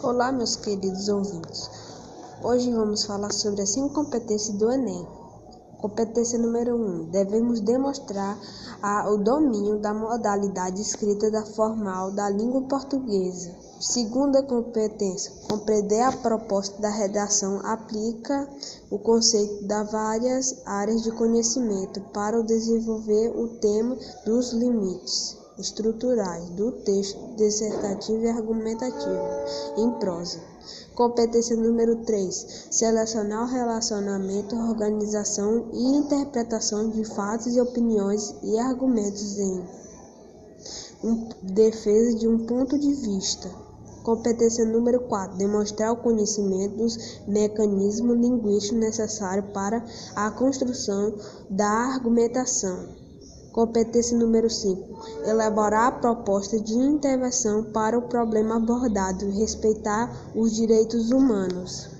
Olá, meus queridos ouvintes. Hoje vamos falar sobre as cinco competências do Enem. Competência número 1. Um, devemos demonstrar a, o domínio da modalidade escrita da formal da língua portuguesa. Segunda competência. Compreender a proposta da redação aplica o conceito das várias áreas de conhecimento para desenvolver o tema dos limites estruturais do texto dissertativo e argumentativo em prosa. Competência número 3. Selecionar o relacionamento, organização e interpretação de fatos e opiniões e argumentos em defesa de um ponto de vista. Competência número 4. Demonstrar o conhecimento dos mecanismos linguísticos necessários para a construção da argumentação. Competência número 5. Elaborar a proposta de intervenção para o problema abordado e respeitar os direitos humanos.